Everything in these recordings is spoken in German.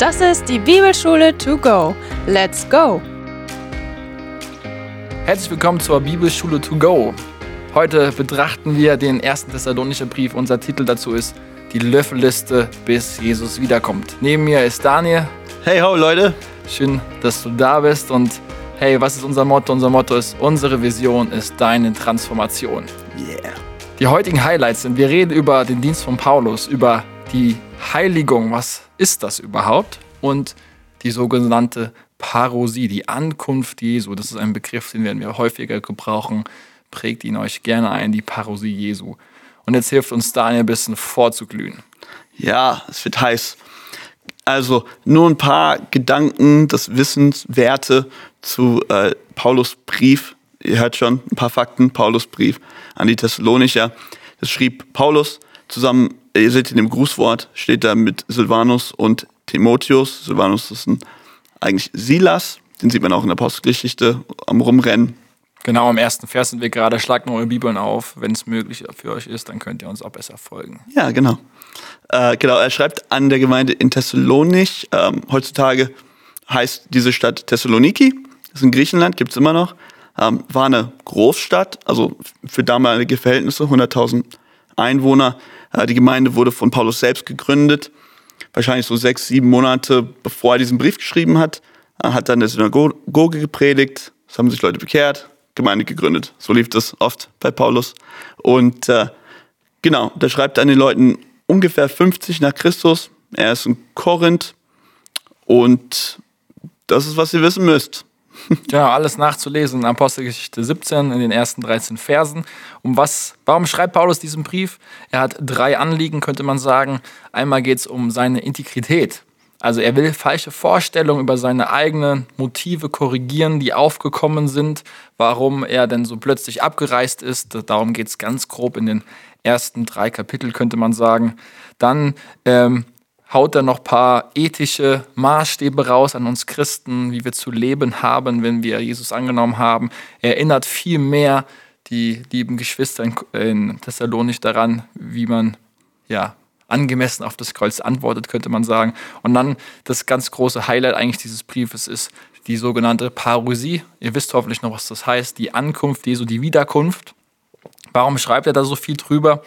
Das ist die Bibelschule to go. Let's go! Herzlich willkommen zur Bibelschule to go. Heute betrachten wir den ersten Thessalonicher Brief. Unser Titel dazu ist die Löffelliste, bis Jesus wiederkommt. Neben mir ist Daniel. Hey ho Leute. Schön, dass du da bist und hey, was ist unser Motto? Unser Motto ist, unsere Vision ist deine Transformation. Yeah. Die heutigen Highlights sind, wir reden über den Dienst von Paulus, über die Heiligung, was ist das überhaupt? Und die sogenannte Parosie, die Ankunft Jesu, das ist ein Begriff, den werden wir häufiger gebrauchen. Prägt ihn euch gerne ein, die Parosie Jesu. Und jetzt hilft uns Daniel ein bisschen vorzuglühen. Ja, es wird heiß. Also nur ein paar Gedanken, das Wissenswerte zu äh, Paulus Brief. Ihr hört schon ein paar Fakten. Paulus Brief an die Thessalonicher. Das schrieb Paulus zusammen, ihr seht in dem Grußwort, steht da mit Silvanus und Timotheus. Silvanus ist ein, eigentlich Silas, den sieht man auch in der Apostelgeschichte am Rumrennen. Genau, am ersten Vers sind wir gerade. Schlagt noch eure Bibeln auf. Wenn es möglich für euch ist, dann könnt ihr uns auch besser folgen. Ja, genau. Äh, genau, er schreibt an der Gemeinde in Thessalonich. Ähm, heutzutage heißt diese Stadt Thessaloniki. Das ist in Griechenland, gibt es immer noch. Ähm, war eine Großstadt, also für damalige Verhältnisse, 100.000 Einwohner. Äh, die Gemeinde wurde von Paulus selbst gegründet. Wahrscheinlich so sechs, sieben Monate bevor er diesen Brief geschrieben hat. Er hat dann in der Synagoge gepredigt. Es haben sich Leute bekehrt, Gemeinde gegründet. So lief das oft bei Paulus. Und äh, genau, da schreibt er an den Leuten ungefähr 50 nach Christus. Er ist in Korinth und das ist, was ihr wissen müsst. Genau, alles nachzulesen in Apostelgeschichte 17 in den ersten 13 Versen. Um was, warum schreibt Paulus diesen Brief? Er hat drei Anliegen, könnte man sagen. Einmal geht es um seine Integrität. Also er will falsche Vorstellungen über seine eigenen Motive korrigieren, die aufgekommen sind, warum er denn so plötzlich abgereist ist. Darum geht es ganz grob in den ersten drei Kapitel, könnte man sagen. Dann ähm, haut er noch ein paar ethische Maßstäbe raus an uns Christen, wie wir zu leben haben, wenn wir Jesus angenommen haben. Er erinnert viel mehr die lieben Geschwister in Thessalonich daran, wie man ja angemessen auf das Kreuz antwortet, könnte man sagen. Und dann das ganz große Highlight eigentlich dieses Briefes ist die sogenannte Parousie. Ihr wisst hoffentlich noch, was das heißt, die Ankunft Jesu, die Wiederkunft. Warum schreibt er da so viel drüber?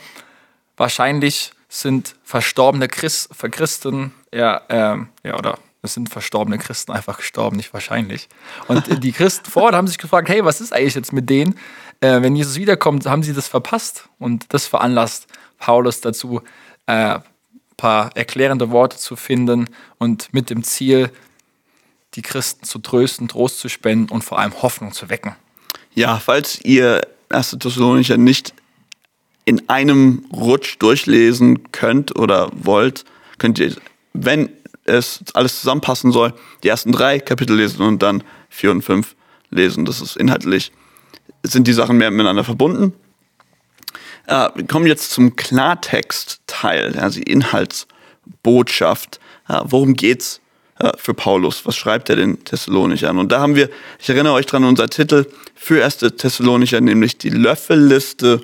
Wahrscheinlich sind verstorbene Christ, Christen, ja, ähm, ja, oder es sind verstorbene Christen einfach gestorben, nicht wahrscheinlich. Und die Christen vor Ort haben sich gefragt, hey, was ist eigentlich jetzt mit denen? Äh, wenn Jesus wiederkommt, haben sie das verpasst? Und das veranlasst Paulus dazu, ein äh, paar erklärende Worte zu finden und mit dem Ziel, die Christen zu trösten, Trost zu spenden und vor allem Hoffnung zu wecken. Ja, falls ihr 1. Thessalonicher nicht in einem Rutsch durchlesen könnt oder wollt, könnt ihr, wenn es alles zusammenpassen soll, die ersten drei Kapitel lesen und dann vier und fünf lesen. Das ist inhaltlich, sind die Sachen mehr miteinander verbunden. Äh, wir kommen jetzt zum Klartext-Teil, also die Inhaltsbotschaft. Äh, worum geht's äh, für Paulus? Was schreibt er den Thessalonichern? Und da haben wir, ich erinnere euch dran, unser Titel für erste Thessalonicher, nämlich die Löffelliste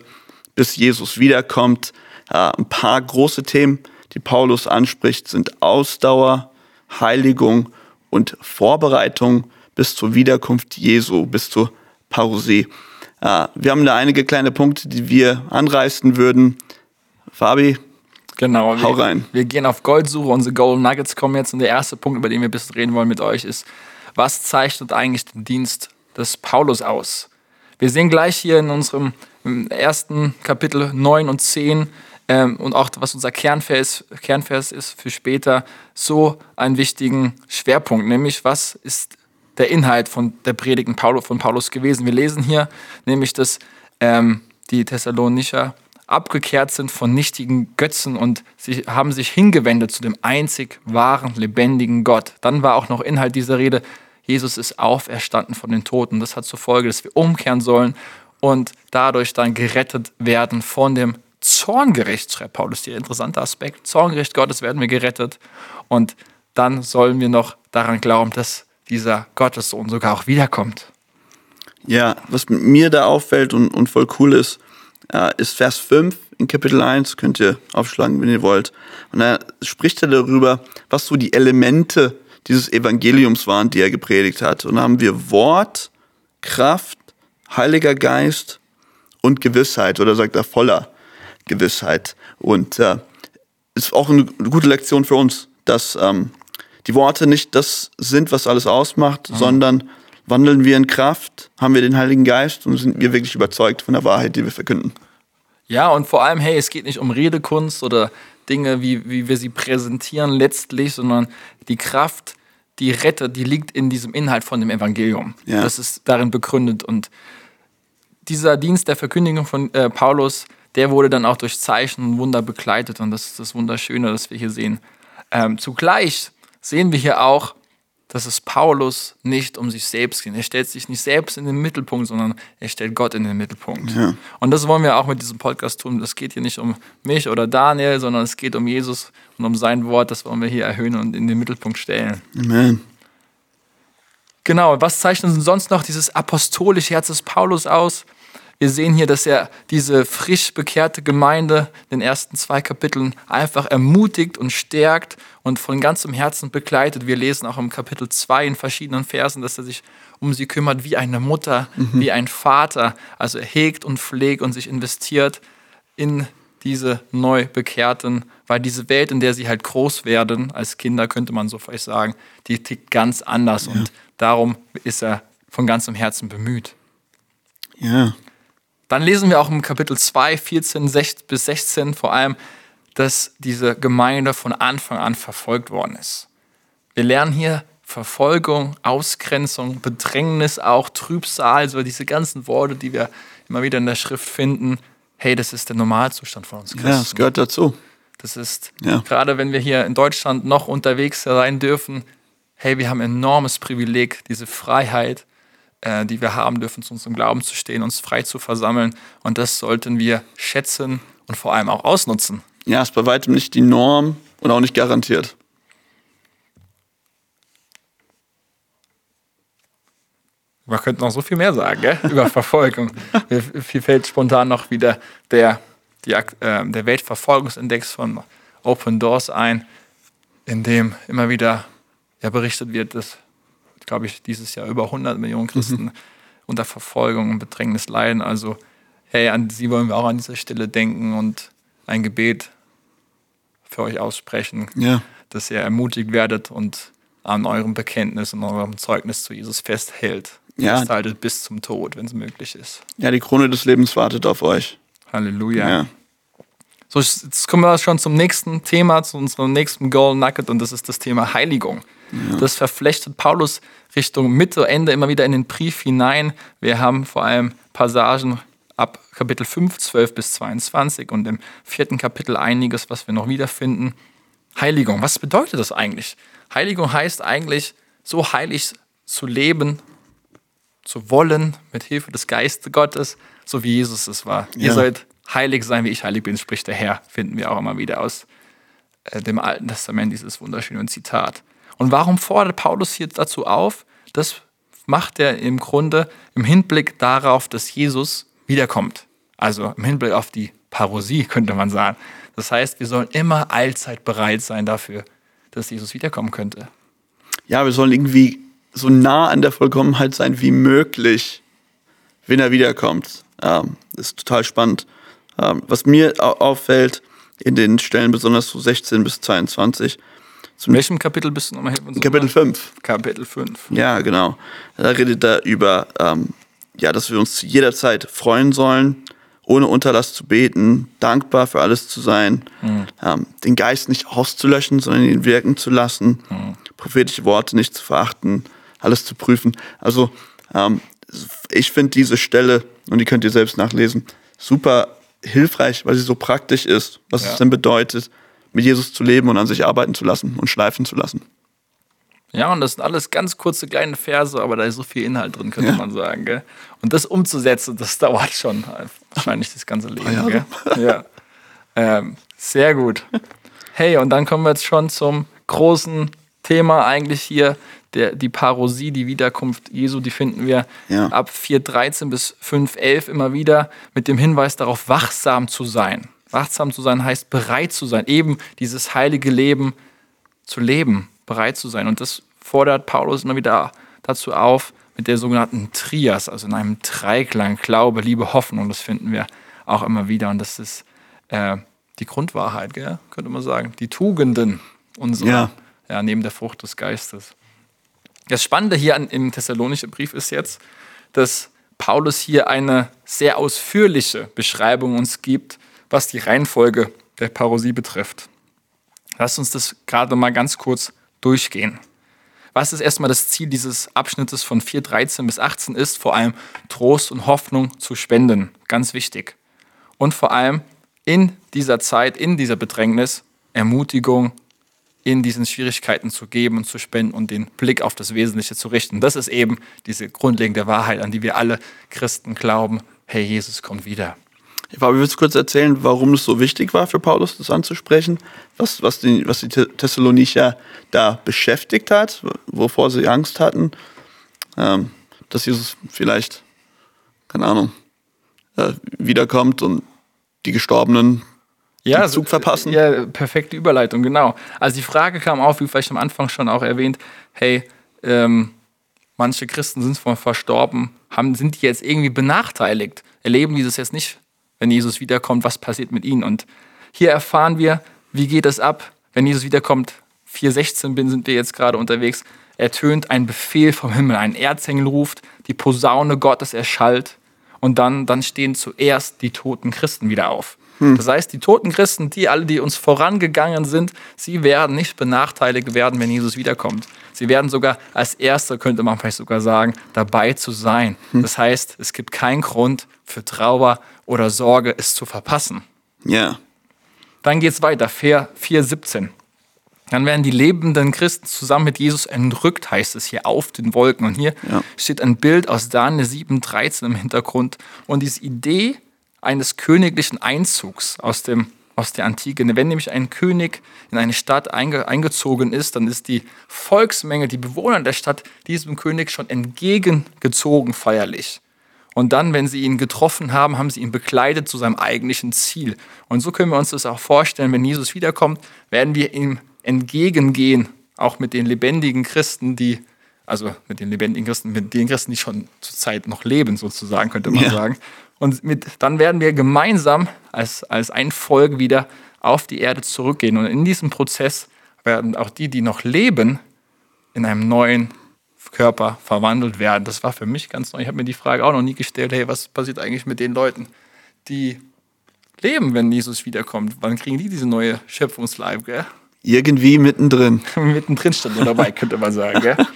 bis Jesus wiederkommt. Äh, ein paar große Themen, die Paulus anspricht, sind Ausdauer, Heiligung und Vorbereitung bis zur Wiederkunft Jesu, bis zur Parousie. Äh, wir haben da einige kleine Punkte, die wir anreißen würden. Fabi, Genau, Hau wir, rein. wir gehen auf Goldsuche, unsere Golden Nuggets kommen jetzt und der erste Punkt, über den wir ein bisschen reden wollen mit euch, ist, was zeichnet eigentlich den Dienst des Paulus aus? Wir sehen gleich hier in unserem ersten Kapitel 9 und 10 ähm, und auch was unser Kernvers, Kernvers ist für später, so einen wichtigen Schwerpunkt, nämlich was ist der Inhalt von der Predigten von Paulus gewesen. Wir lesen hier nämlich, dass ähm, die Thessalonicher abgekehrt sind von nichtigen Götzen und sie haben sich hingewendet zu dem einzig wahren, lebendigen Gott. Dann war auch noch Inhalt dieser Rede, Jesus ist auferstanden von den Toten. Das hat zur Folge, dass wir umkehren sollen und dadurch dann gerettet werden von dem Zorngericht, schreibt Paulus hier. Interessanter Aspekt. Zorngericht Gottes werden wir gerettet. Und dann sollen wir noch daran glauben, dass dieser Gottessohn sogar auch wiederkommt. Ja, was mir da auffällt und, und voll cool ist, ist Vers 5 in Kapitel 1, könnt ihr aufschlagen, wenn ihr wollt. Und da spricht er darüber, was so die Elemente dieses Evangeliums waren, die er gepredigt hat. Und da haben wir Wort, Kraft, Heiliger Geist und Gewissheit, oder sagt er voller Gewissheit. Und äh, ist auch eine gute Lektion für uns, dass ähm, die Worte nicht das sind, was alles ausmacht, mhm. sondern wandeln wir in Kraft, haben wir den Heiligen Geist und sind wir wirklich überzeugt von der Wahrheit, die wir verkünden. Ja, und vor allem, hey, es geht nicht um Redekunst oder Dinge, wie, wie wir sie präsentieren letztlich, sondern die Kraft, die rettet, die liegt in diesem Inhalt von dem Evangelium. Ja. Das ist darin begründet. Und dieser Dienst der Verkündigung von äh, Paulus, der wurde dann auch durch Zeichen und Wunder begleitet. Und das ist das Wunderschöne, das wir hier sehen. Ähm, zugleich sehen wir hier auch, dass es Paulus nicht um sich selbst geht. Er stellt sich nicht selbst in den Mittelpunkt, sondern er stellt Gott in den Mittelpunkt. Ja. Und das wollen wir auch mit diesem Podcast tun. Es geht hier nicht um mich oder Daniel, sondern es geht um Jesus und um sein Wort. Das wollen wir hier erhöhen und in den Mittelpunkt stellen. Amen. Genau, was zeichnet sonst noch dieses apostolische Herz des Paulus aus? Wir sehen hier, dass er diese frisch bekehrte Gemeinde in den ersten zwei Kapiteln einfach ermutigt und stärkt und von ganzem Herzen begleitet. Wir lesen auch im Kapitel 2 in verschiedenen Versen, dass er sich um sie kümmert wie eine Mutter, mhm. wie ein Vater. Also er hegt und pflegt und sich investiert in diese Neubekehrten, weil diese Welt, in der sie halt groß werden, als Kinder könnte man so vielleicht sagen, die tickt ganz anders ja. und darum ist er von ganzem Herzen bemüht. Ja. Dann lesen wir auch im Kapitel 2, 14 bis 16 vor allem, dass diese Gemeinde von Anfang an verfolgt worden ist. Wir lernen hier Verfolgung, Ausgrenzung, Bedrängnis, auch Trübsal, so diese ganzen Worte, die wir immer wieder in der Schrift finden. Hey, das ist der Normalzustand von uns Christen. Ja, das gehört dazu. Das ist, ja. gerade wenn wir hier in Deutschland noch unterwegs sein dürfen, hey, wir haben enormes Privileg, diese Freiheit, äh, die wir haben dürfen, zu unserem Glauben zu stehen, uns frei zu versammeln. Und das sollten wir schätzen und vor allem auch ausnutzen. Ja, ist bei weitem nicht die Norm und auch nicht garantiert. Man könnte noch so viel mehr sagen gell? über Verfolgung. Mir fällt spontan noch wieder der, die, äh, der Weltverfolgungsindex von Open Doors ein, in dem immer wieder ja, berichtet wird, dass glaube ich, dieses Jahr über 100 Millionen Christen mhm. unter Verfolgung und Bedrängnis leiden. Also, hey, an sie wollen wir auch an dieser Stelle denken und ein Gebet für euch aussprechen, ja. dass ihr ermutigt werdet und an eurem Bekenntnis und eurem Zeugnis zu Jesus festhält. Ja. Festhaltet bis zum Tod, wenn es möglich ist. Ja, die Krone des Lebens wartet auf euch. Halleluja. Ja. So, jetzt kommen wir schon zum nächsten Thema, zu unserem nächsten Goal Nugget und das ist das Thema Heiligung. Ja. Das verflechtet Paulus Richtung Mitte, Ende immer wieder in den Brief hinein. Wir haben vor allem Passagen ab Kapitel 5, 12 bis 22 und im vierten Kapitel einiges, was wir noch wiederfinden. Heiligung, was bedeutet das eigentlich? Heiligung heißt eigentlich, so heilig zu leben, zu wollen, mit Hilfe des Geistes Gottes, so wie Jesus es war. Ja. Ihr sollt heilig sein, wie ich heilig bin, spricht der Herr, finden wir auch immer wieder aus äh, dem Alten Testament, dieses wunderschöne Zitat. Und warum fordert Paulus hier dazu auf? Das macht er im Grunde im Hinblick darauf, dass Jesus wiederkommt. Also im Hinblick auf die Parosie, könnte man sagen. Das heißt, wir sollen immer allzeit bereit sein dafür, dass Jesus wiederkommen könnte. Ja, wir sollen irgendwie so nah an der Vollkommenheit sein wie möglich, wenn er wiederkommt. Das ist total spannend. Ähm, was mir auffällt in den Stellen, besonders so 16 bis 22, zu welchem Kapitel bist du nochmal hier? Kapitel 5. Kapitel 5. Ja, genau. Da redet er über, ähm, ja, dass wir uns jederzeit freuen sollen, ohne Unterlass zu beten, dankbar für alles zu sein, mhm. ähm, den Geist nicht auszulöschen, sondern ihn wirken zu lassen, mhm. prophetische Worte nicht zu verachten, alles zu prüfen. Also ähm, ich finde diese Stelle, und die könnt ihr selbst nachlesen, super hilfreich, weil sie so praktisch ist, was ja. es denn bedeutet, mit Jesus zu leben und an sich arbeiten zu lassen und schleifen zu lassen. Ja, und das sind alles ganz kurze kleine Verse, aber da ist so viel Inhalt drin, könnte ja. man sagen. Gell? Und das umzusetzen, das dauert schon wahrscheinlich das ganze Leben. Ja. Ähm, sehr gut. Hey, und dann kommen wir jetzt schon zum großen Thema eigentlich hier der, die Parosie, die Wiederkunft Jesu, die finden wir Ja. ab 4.13 bis 5.11 immer wieder mit dem Hinweis darauf, wachsam zu sein. Wachsam zu sein heißt bereit zu sein, eben dieses heilige Leben zu leben, bereit zu sein. Und das fordert Paulus immer wieder dazu auf, mit der sogenannten Trias, also in einem Dreiklang, Glaube, Liebe, Hoffnung. Das finden wir auch immer wieder. Und das ist äh, die Grundwahrheit, gell? könnte man sagen. Die Tugenden unserer, ja. Ja. neben der Frucht des Geistes. Das Spannende hier an, im Thessalonischen Brief ist jetzt, dass Paulus hier eine sehr ausführliche Beschreibung uns gibt, was die Reihenfolge der Parosie betrifft. Lasst uns das gerade mal ganz kurz durchgehen. Was ist erstmal das Ziel dieses Abschnittes von 4.13 bis 18 ist, vor allem Trost und Hoffnung zu spenden. Ganz wichtig. Und vor allem in dieser Zeit, in dieser Bedrängnis, Ermutigung in diesen Schwierigkeiten zu geben und zu spenden und den Blick auf das Wesentliche zu richten. Das ist eben diese grundlegende Wahrheit, an die wir alle Christen glauben. Hey, Jesus kommt wieder. Fabi, willst du kurz erzählen, warum es so wichtig war für Paulus, das anzusprechen? Was, was, die, was die Thess- Thessalonicher da beschäftigt hat, wovor sie Angst hatten? Ähm, dass Jesus vielleicht, keine Ahnung, äh, wiederkommt und die Gestorbenen ja, den Zug verpassen. Ja, perfekte Überleitung, genau. Also die Frage kam auf, wie vielleicht am Anfang schon auch erwähnt, hey, ähm, manche Christen sind zwar verstorben, haben, sind die jetzt irgendwie benachteiligt, erleben dieses jetzt nicht, wenn Jesus wiederkommt, was passiert mit ihnen. Und hier erfahren wir, wie geht es ab, wenn Jesus wiederkommt. 4.16 bin, sind wir jetzt gerade unterwegs. Ertönt ein Befehl vom Himmel, ein Erzengel ruft, die Posaune Gottes erschallt und dann, dann stehen zuerst die toten Christen wieder auf. Das heißt, die toten Christen, die alle, die uns vorangegangen sind, sie werden nicht benachteiligt werden, wenn Jesus wiederkommt. Sie werden sogar als Erste, könnte man vielleicht sogar sagen, dabei zu sein. Das heißt, es gibt keinen Grund für Trauer oder Sorge, es zu verpassen. Ja. Dann geht es weiter, 4,17. Dann werden die lebenden Christen zusammen mit Jesus entrückt, heißt es hier, auf den Wolken. Und hier Ja. steht ein Bild aus Daniel 7,13 im Hintergrund. Und diese Idee eines königlichen Einzugs aus, dem, aus der Antike, wenn nämlich ein König in eine Stadt einge, eingezogen ist, dann ist die Volksmenge, die Bewohner der Stadt, diesem König schon entgegengezogen feierlich. Und dann, wenn sie ihn getroffen haben, haben sie ihn begleitet zu seinem eigentlichen Ziel. Und so können wir uns das auch vorstellen, wenn Jesus wiederkommt, werden wir ihm entgegengehen, auch mit den lebendigen Christen, die, also mit den lebendigen Christen, mit den Christen, die schon zur Zeit noch leben, sozusagen, könnte man Ja. sagen. Und mit, dann werden wir gemeinsam als, als ein Volk wieder auf die Erde zurückgehen. Und in diesem Prozess werden auch die, die noch leben, in einem neuen Körper verwandelt werden. Das war für mich ganz neu. Ich habe mir die Frage auch noch nie gestellt, hey, was passiert eigentlich mit den Leuten, die leben, wenn Jesus wiederkommt? Wann kriegen die diese neue Schöpfungsleib, gell? Irgendwie mittendrin. Mittendrin stand nur dabei, könnte man sagen, gell?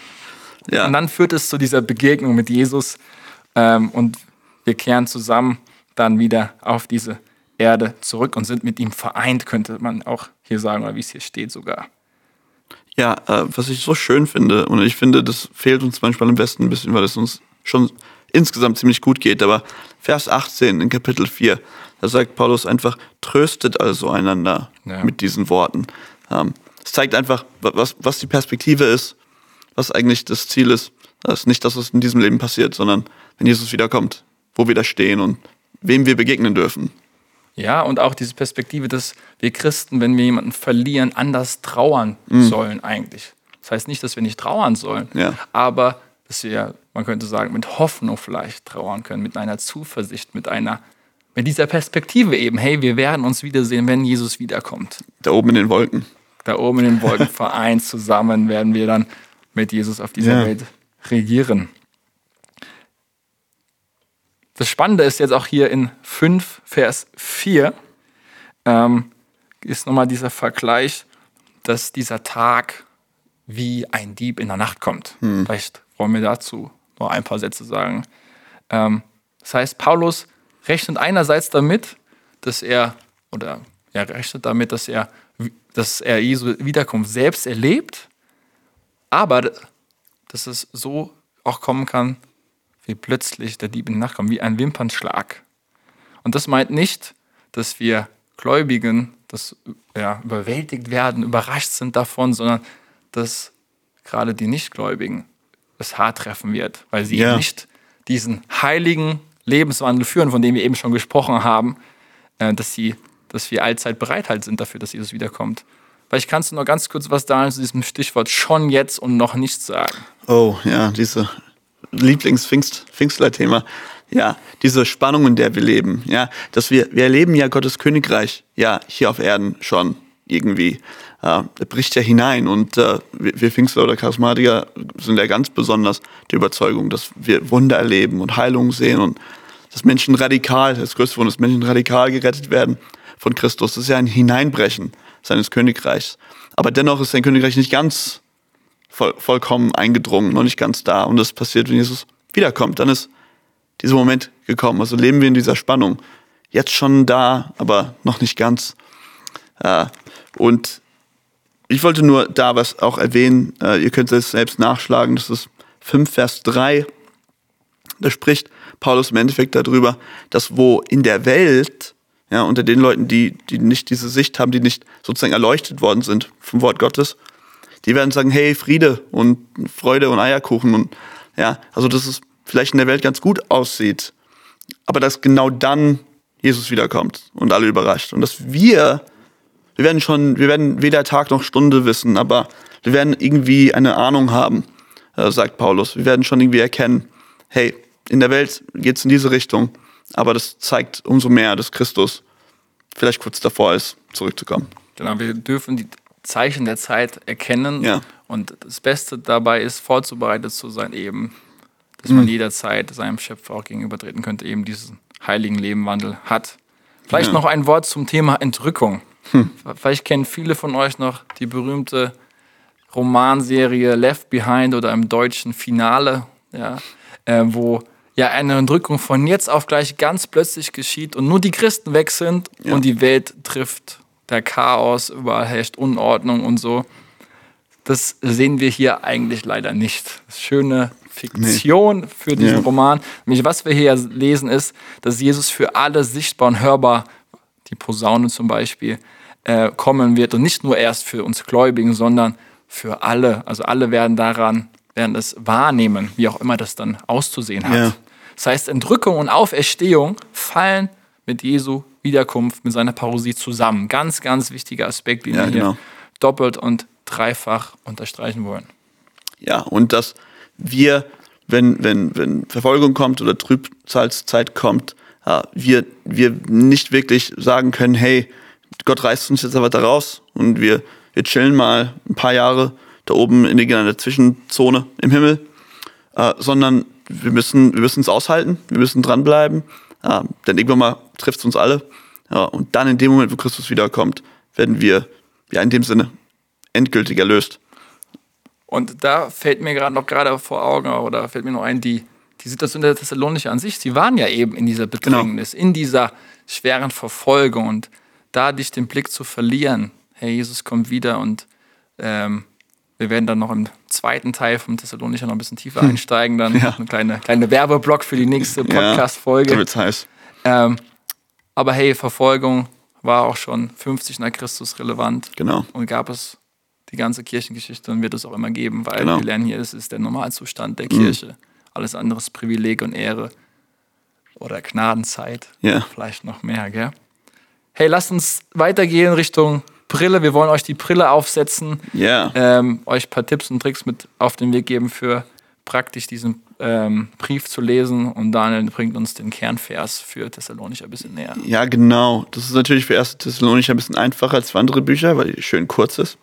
Ja. Und dann führt es zu dieser Begegnung mit Jesus ähm, und wir kehren zusammen dann wieder auf diese Erde zurück und sind mit ihm vereint, könnte man auch hier sagen, oder wie es hier steht sogar. Ja, äh, was ich so schön finde, und ich finde, das fehlt uns manchmal im Westen ein bisschen, weil es uns schon insgesamt ziemlich gut geht, aber Vers 18 in Kapitel 4, da sagt Paulus einfach, tröstet also einander Ja. mit diesen Worten. Ähm, es zeigt einfach, wa- was, was die Perspektive ist, was eigentlich das Ziel ist. Das ist nicht, dass es in diesem Leben passiert, sondern wenn Jesus wiederkommt, wo wir da stehen und wem wir begegnen dürfen. Ja, und auch diese Perspektive, dass wir Christen, wenn wir jemanden verlieren, anders trauern sollen eigentlich. Das heißt nicht, dass wir nicht trauern sollen, Ja. aber dass wir, man könnte sagen, mit Hoffnung vielleicht trauern können, mit einer Zuversicht, mit einer, mit dieser Perspektive eben, hey, wir werden uns wiedersehen, wenn Jesus wiederkommt. Da oben in den Wolken. Da oben in den Wolken vereint zusammen werden wir dann mit Jesus auf dieser Ja. Welt regieren. Das Spannende ist jetzt auch hier in 5, Vers 4, ähm, ist nochmal dieser Vergleich, dass dieser Tag wie ein Dieb in der Nacht kommt. Vielleicht wollen wir dazu noch ein paar Sätze sagen. Ähm, das heißt, Paulus rechnet einerseits damit, dass er, oder er rechnet damit, dass er, dass er Jesu Wiederkunft selbst erlebt, aber dass es so auch kommen kann, wie plötzlich der Dieb in die Nacht kommt, wie ein Wimpernschlag. Und das meint nicht, dass wir Gläubigen das, ja, überwältigt werden, überrascht sind davon, sondern dass gerade die Nichtgläubigen es hart treffen wird, weil sie Ja. nicht diesen heiligen Lebenswandel führen, von dem wir eben schon gesprochen haben, äh, dass, sie, dass wir allzeit bereit halt sind dafür, dass Jesus wiederkommt. Vielleicht kannst du noch ganz kurz was da zu diesem Stichwort schon jetzt und noch nicht sagen. Oh, ja, diese Lieblings-Pfingstler-Thema. Ja, diese Spannung, in der wir leben. Ja, dass wir, wir erleben ja Gottes Königreich, ja, hier auf Erden schon irgendwie. Äh, bricht ja hinein und äh, wir, wir Pfingstler oder Charismatiker sind ja ganz besonders der Überzeugung, dass wir Wunder erleben und Heilungen sehen und dass Menschen radikal, das größte Wunder, dass Menschen radikal gerettet werden von Christus. Das ist ja ein Hineinbrechen seines Königreichs. Aber dennoch ist sein Königreich nicht ganz voll, vollkommen eingedrungen, noch nicht ganz da. Und das passiert, wenn Jesus wiederkommt. Dann ist dieser Moment gekommen. Also leben wir in dieser Spannung. Jetzt schon da, aber noch nicht ganz. Äh, und ich wollte nur da was auch erwähnen. Äh, ihr könnt es selbst nachschlagen. Das ist 5 Vers 3. Da spricht Paulus im Endeffekt darüber, dass wo in der Welt, ja, unter den Leuten, die, die nicht diese Sicht haben, die nicht sozusagen erleuchtet worden sind vom Wort Gottes, die werden sagen, hey, Friede und Freude und Eierkuchen und ja, also dass es vielleicht in der Welt ganz gut aussieht, aber dass genau dann Jesus wiederkommt und alle überrascht und dass wir, wir werden schon, wir werden weder Tag noch Stunde wissen, aber wir werden irgendwie eine Ahnung haben, äh, sagt Paulus. Wir werden schon irgendwie erkennen, hey, in der Welt geht es in diese Richtung, aber das zeigt umso mehr, dass Christus vielleicht kurz davor ist, zurückzukommen. Genau, wir dürfen die Zeichen der Zeit erkennen. Ja. Und das Beste dabei ist, vorzubereitet zu sein, eben, dass man jederzeit seinem Schöpfer auch gegenübertreten könnte, eben diesen heiligen Lebenwandel hat. Vielleicht Ja. noch ein Wort zum Thema Entrückung. Vielleicht kennen viele von euch noch die berühmte Romanserie Left Behind oder im deutschen Finale, ja, äh, wo ja eine Entrückung von jetzt auf gleich ganz plötzlich geschieht und nur die Christen weg sind Ja. und die Welt trifft der Chaos, überall herrscht Unordnung und so. Das sehen wir hier eigentlich leider nicht. Das schöne Fiktion für diesen Ja. Roman. Nämlich, was wir hier lesen, ist, dass Jesus für alle sichtbar und hörbar, die Posaune zum Beispiel, äh, kommen wird. Und nicht nur erst für uns Gläubigen, sondern für alle. Also alle werden daran, werden es wahrnehmen, wie auch immer das dann auszusehen hat. Ja. Das heißt, Entrückung und Auferstehung fallen mit Jesu Wiederkunft, mit seiner Parosie zusammen. Ganz, ganz wichtiger Aspekt, den Ja, wir hier genau. doppelt und dreifach unterstreichen wollen. Ja, und dass wir, wenn, wenn, wenn Verfolgung kommt oder Trübsalzeit kommt, äh, wir, wir nicht wirklich sagen können, hey, Gott reißt uns jetzt einfach da raus und wir, wir chillen mal ein paar Jahre da oben in der Zwischenzone im Himmel, äh, sondern wir müssen wir müssen es aushalten, wir müssen dranbleiben, äh, denn irgendwann mal trifft es uns alle. Ja, und dann in dem Moment, wo Christus wiederkommt, werden wir ja in dem Sinne endgültig erlöst. Und da fällt mir gerade noch gerade vor Augen oder fällt mir noch ein, die, die Situation der Thessalonicher an sich, sie waren ja eben in dieser Bedrängnis, in dieser schweren Verfolgung und da dich den Blick zu verlieren, hey, Jesus kommt wieder und ähm, wir werden dann noch im zweiten Teil vom Thessalonicher noch ein bisschen tiefer einsteigen, dann Ja. eine kleine, kleine Werbeblock für die nächste Ja, Podcast-Folge. da wird's heiß. Ähm, aber hey, Verfolgung war auch schon 50 nach Christus relevant. Genau. Und gab es die ganze Kirchengeschichte und wird es auch immer geben, weil Genau. Mhm. wir lernen hier, es ist der Normalzustand der Kirche. Alles andere ist Privileg und Ehre. Oder Gnadenzeit. Ja. Vielleicht noch mehr, gell? Hey, lasst uns weitergehen Richtung Brille. Wir wollen euch die Brille aufsetzen, Ja. ähm, euch ein paar Tipps und Tricks mit auf den Weg geben für praktisch diesen ähm, Brief zu lesen. Und Daniel bringt uns den Kernvers für Thessalonicher ein bisschen näher. Ja, genau. Das ist natürlich für 1. Thessalonicher ein bisschen einfacher als für andere Bücher, weil die schön kurz ist.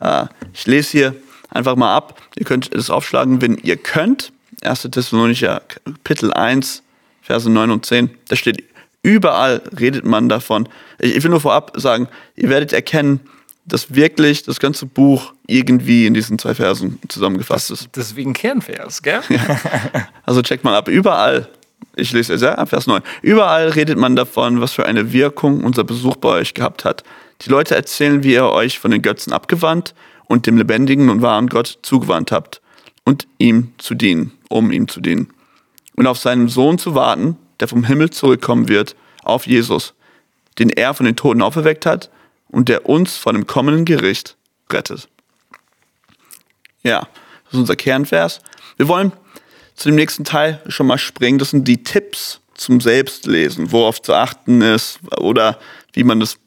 Äh, ich lese hier einfach mal ab. Ihr könnt es aufschlagen, wenn ihr könnt. 1. Thessalonicher Kapitel 1, Verse 9 und 10. Da steht, überall redet man davon. Ich, ich will nur vorab sagen, ihr werdet erkennen, dass wirklich das ganze Buch irgendwie in diesen zwei Versen zusammengefasst ist. Deswegen Kernvers, gell? Also checkt mal ab, überall, ich lese es ja ab Vers 9, überall redet man davon, was für eine Wirkung unser Besuch bei euch gehabt hat. Die Leute erzählen, wie ihr euch von den Götzen abgewandt und dem lebendigen und wahren Gott zugewandt habt und ihm zu dienen, um ihm zu dienen. Und auf seinen Sohn zu warten, der vom Himmel zurückkommen wird, auf Jesus, den er von den Toten auferweckt hat und der uns vor dem kommenden Gericht rettet. Ja, das ist unser Kernvers. Wir wollen zu dem nächsten Teil schon mal springen. Das sind die Tipps zum Selbstlesen, worauf zu achten ist oder wie man das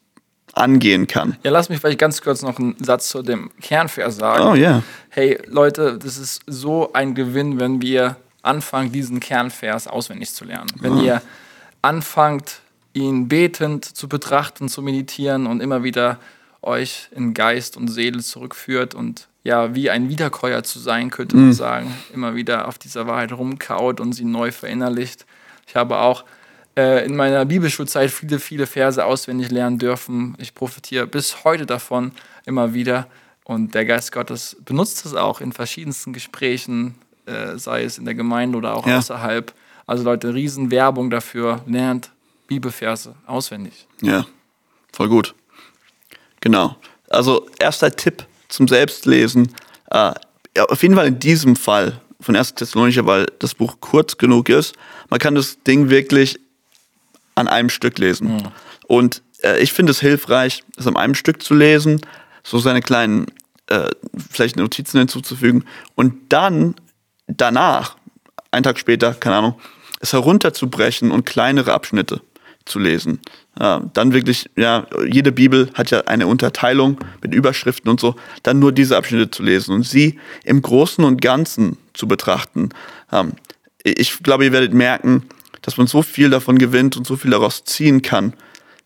angehen kann. Ja, lass mich vielleicht ganz kurz noch einen Satz zu dem Kernvers sagen. Oh ja. Hey Leute, das ist so ein Gewinn, wenn wir anfangen, diesen Kernvers auswendig zu lernen. Wenn ihr anfangt, ihn betend zu betrachten, zu meditieren und immer wieder euch in Geist und Seele zurückführt und ja, wie ein Wiederkäuer zu sein, könnte man sagen, immer wieder auf dieser Wahrheit rumkaut und sie neu verinnerlicht. Ich habe auch äh, in meiner Bibelschulzeit viele, viele Verse auswendig lernen dürfen. Ich profitiere bis heute davon immer wieder. Und der Geist Gottes benutzt es auch in verschiedensten Gesprächen, äh, sei es in der Gemeinde oder auch Ja. außerhalb. Also Leute, Riesenwerbung dafür. Lernt Bibelverse auswendig. Ja, voll gut. Genau. Also erster Tipp zum Selbstlesen. Äh, ja, auf jeden Fall in diesem Fall von 1. Thessalonicher, weil das Buch kurz genug ist. Man kann das Ding wirklich an einem Stück lesen. Und äh, ich finde es hilfreich, es an einem Stück zu lesen, so seine kleinen äh, vielleicht Notizen hinzuzufügen und dann danach, einen Tag später, keine Ahnung, es herunterzubrechen und kleinere Abschnitte zu lesen. Ja, dann wirklich, ja, jede Bibel hat ja eine Unterteilung mit Überschriften und so, dann nur diese Abschnitte zu lesen und sie im Großen und Ganzen zu betrachten. Ähm, ich glaube, ihr werdet merken, dass man so viel davon gewinnt und so viel daraus ziehen kann,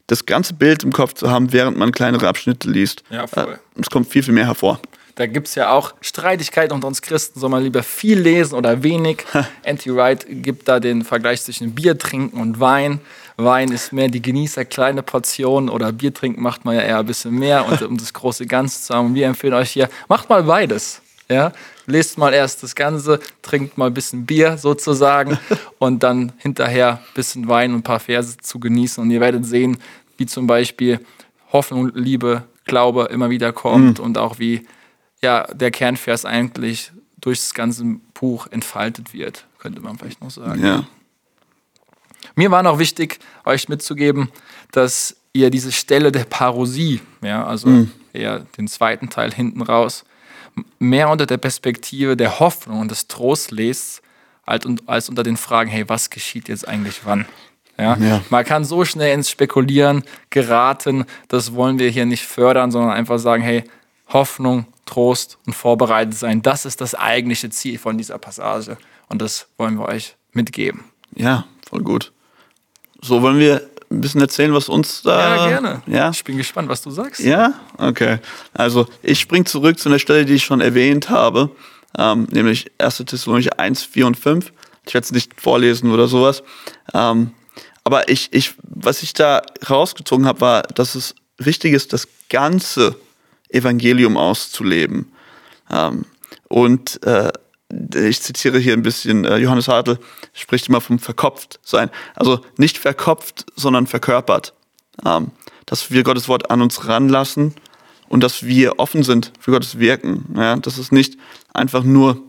das ganze Bild im Kopf zu haben, während man kleinere Abschnitte liest. Ja, voll. Äh, Es kommt viel, viel mehr hervor. Da gibt es ja auch Streitigkeiten unter uns Christen, soll man lieber viel lesen oder wenig. Anti Wright gibt da den Vergleich zwischen Bier trinken und Wein. Wein ist mehr die Genießer, kleine Portionen oder Bier trinken macht man ja eher ein bisschen mehr, und, um das große Ganze zu haben. Und wir empfehlen euch hier, macht mal beides. Ja? Lest mal erst das Ganze, trinkt mal ein bisschen Bier sozusagen und dann hinterher ein bisschen Wein und ein paar Verse zu genießen. Und ihr werdet sehen, wie zum Beispiel Hoffnung, Liebe, Glaube immer wieder kommt und auch wie ja, der Kernvers eigentlich durch das ganze Buch entfaltet wird, könnte man vielleicht noch sagen. Ja. Mir war noch wichtig, euch mitzugeben, dass ihr diese Stelle der Parosie, ja, also eher den zweiten Teil hinten raus, mehr unter der Perspektive der Hoffnung und des Trosts lest, als unter den Fragen, hey, was geschieht jetzt eigentlich wann? Ja? Ja. Man kann so schnell ins Spekulieren geraten, das wollen wir hier nicht fördern, sondern einfach sagen, hey, Hoffnung, Trost und vorbereitet sein, das ist das eigentliche Ziel von dieser Passage. Und das wollen wir euch mitgeben. Ja, voll gut. So, wollen wir ein bisschen erzählen, was uns da. Ja, gerne. Ja, Ich bin gespannt, was du sagst. ja? okay. Also, ich springe zurück zu einer Stelle, die ich schon erwähnt habe, ähm, nämlich 1. Thessalonicher 1, 4 und 5. Ich werde es nicht vorlesen oder sowas. Ähm, aber ich, ich, was ich da rausgezogen habe, war, dass es wichtig ist, das ganze Evangelium auszuleben. Ähm, und äh, ich zitiere hier ein bisschen, äh, Johannes Hartl spricht immer vom verkopft sein. Also nicht verkopft, sondern verkörpert. Ähm, dass wir Gottes Wort an uns ranlassen und dass wir offen sind für Gottes Wirken. Ja? Dass es nicht einfach nur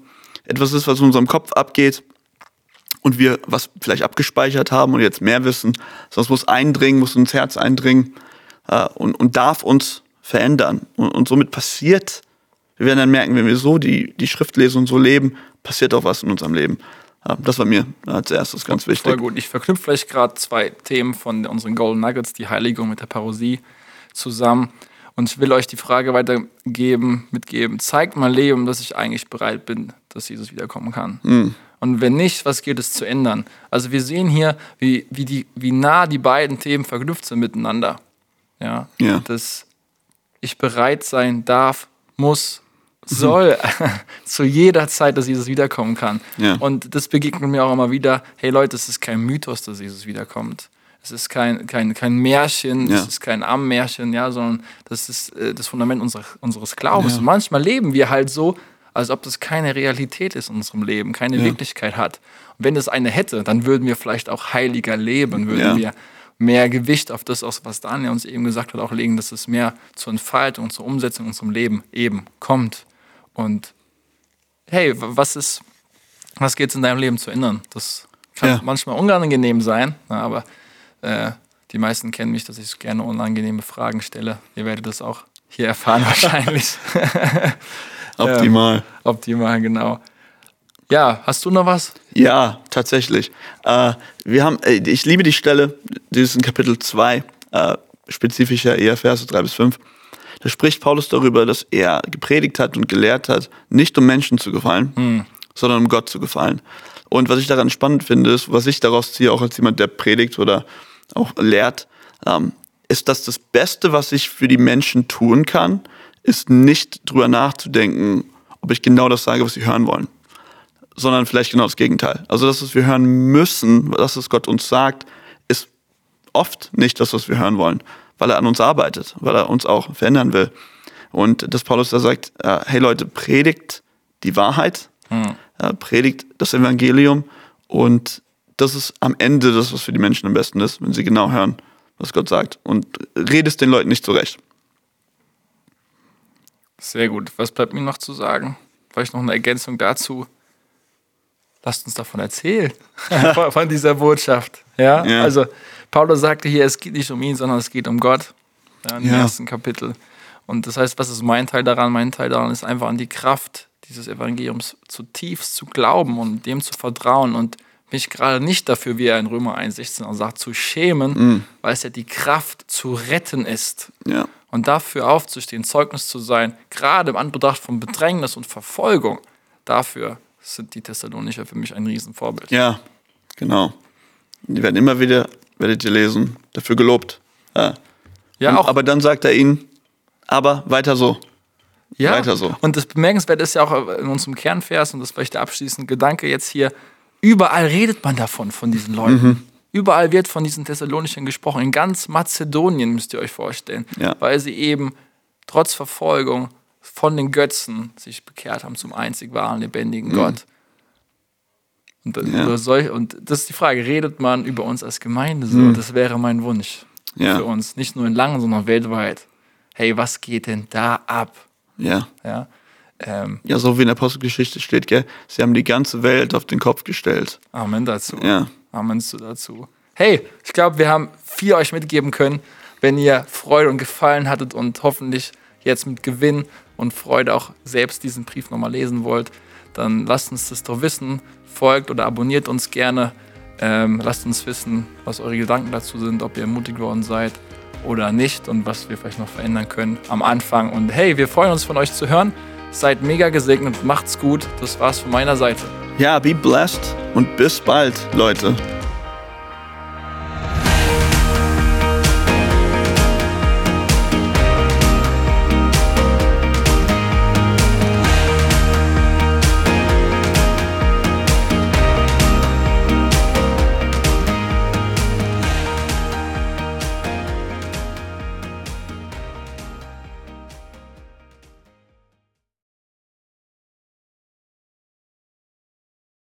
etwas ist, was in unserem Kopf abgeht und wir was vielleicht abgespeichert haben und jetzt mehr wissen, sondern es muss eindringen, muss ins Herz eindringen äh, und, und darf uns verändern. Und, und somit passiert, wir werden dann merken, wenn wir so die, die Schrift lesen und so leben, passiert auch was in unserem Leben. Das war mir als erstes ganz wichtig. Voll gut. Ich verknüpfe vielleicht gerade zwei Themen von unseren Golden Nuggets, die Heiligung mit der Parosie, zusammen. Und ich will euch die Frage weitergeben, mitgeben. Zeigt mein Leben, dass ich eigentlich bereit bin, dass Jesus wiederkommen kann. Und wenn nicht, was gilt es zu ändern? Also wir sehen hier, wie, wie, die, wie nah die beiden Themen verknüpft sind miteinander. Ja, Ja. dass ich bereit sein darf, muss, soll zu jeder Zeit, dass Jesus wiederkommen kann. Ja. Und das begegnet mir auch immer wieder. Hey Leute, es ist kein Mythos, dass Jesus wiederkommt. Es ist kein, kein, kein Märchen, Ja. es ist kein Ammärchen, ja, sondern das ist äh, das Fundament unserer, unseres Glaubens. Ja. Und manchmal leben wir halt so, als ob das keine Realität ist in unserem Leben, keine Wirklichkeit hat. Und wenn es eine hätte, dann würden wir vielleicht auch heiliger leben, würden Ja. wir mehr Gewicht auf das, aus- was Daniel uns eben gesagt hat, auch legen, dass es mehr zur Entfaltung, zur Umsetzung in unserem Leben eben kommt. Und hey, was ist, was geht in deinem Leben zu ändern? Das kann Ja. manchmal unangenehm sein, na, aber äh, die meisten kennen mich, dass ich gerne unangenehme Fragen stelle. Ihr werdet das auch hier erfahren wahrscheinlich. Optimal. Optimal, genau. Ja, hast du noch was? Ja, tatsächlich. Äh, wir haben, äh, ich liebe die Stelle, die ist in Kapitel 2, äh, spezifischer eher Verse 3 bis 5. Da spricht Paulus darüber, dass er gepredigt hat und gelehrt hat, nicht um Menschen zu gefallen, sondern um Gott zu gefallen. Und was ich daran spannend finde, ist, was ich daraus ziehe, auch als jemand, der predigt oder auch lehrt, ähm, ist, dass das Beste, was ich für die Menschen tun kann, ist nicht drüber nachzudenken, ob ich genau das sage, was sie hören wollen, sondern vielleicht genau das Gegenteil. Also das, was wir hören müssen, das, was Gott uns sagt, ist oft nicht das, was wir hören wollen, weil er an uns arbeitet, weil er uns auch verändern will. Und dass Paulus da sagt, äh, hey Leute, predigt die Wahrheit, äh, predigt das Evangelium und das ist am Ende das, was für die Menschen am besten ist, wenn sie genau hören, was Gott sagt. Und redest den Leuten nicht zurecht. Sehr gut. Was bleibt mir noch zu sagen? Vielleicht noch eine Ergänzung dazu. Lasst uns davon erzählen, von, von dieser Botschaft. Ja? Ja. also Paulus sagte hier, es geht nicht um ihn, sondern es geht um Gott. Ja, Im Ja. ersten Kapitel. Und das heißt, was ist mein Teil daran? Mein Teil daran ist einfach an die Kraft dieses Evangeliums zutiefst zu glauben und dem zu vertrauen und mich gerade nicht dafür, wie er in Römer 1,16 auch sagt, zu schämen, weil es ja die Kraft zu retten ist Ja. und dafür aufzustehen, Zeugnis zu sein, gerade im Anbetracht von Bedrängnis und Verfolgung, dafür sind die Thessalonicher für mich ein Riesenvorbild. Ja, genau. Die werden immer wieder, werdet ihr lesen, dafür gelobt. Ja. Ja, Und- auch, Aber dann sagt er ihnen, aber weiter so. ja. weiter so. Und das Bemerkenswerte ist ja auch in unserem Kernvers, und das vielleicht der abschließende Gedanke jetzt hier, überall redet man davon, von diesen Leuten. Mhm. Überall wird von diesen Thessalonichern gesprochen. In ganz Mazedonien müsst ihr euch vorstellen, Ja. weil sie eben trotz Verfolgung von den Götzen sich bekehrt haben zum einzig wahren, lebendigen Gott. Und, Mhm. Ja. solch, und das ist die Frage, redet man über uns als Gemeinde so? Das wäre mein Wunsch Mhm. Ja. für uns. Nicht nur in Langen, sondern weltweit. Hey, was geht denn da ab? Ja. Ja, ähm, Ja, so wie in der Apostelgeschichte steht, gell? Sie haben die ganze Welt auf den Kopf gestellt. Amen dazu. Ja. Amen zu dazu. Hey, ich glaube, wir haben viel euch mitgeben können, wenn ihr Freude und Gefallen hattet und hoffentlich jetzt mit Gewinn und Freude auch selbst diesen Brief nochmal lesen wollt, dann lasst uns das doch wissen. Folgt oder abonniert uns gerne. Ähm, lasst uns wissen, was eure Gedanken dazu sind, ob ihr ermutigt worden seid oder nicht und was wir vielleicht noch verändern können am Anfang. Und hey, wir freuen uns von euch zu hören. Seid mega gesegnet, macht's gut. Das war's von meiner Seite. Ja, be blessed und bis bald, Leute.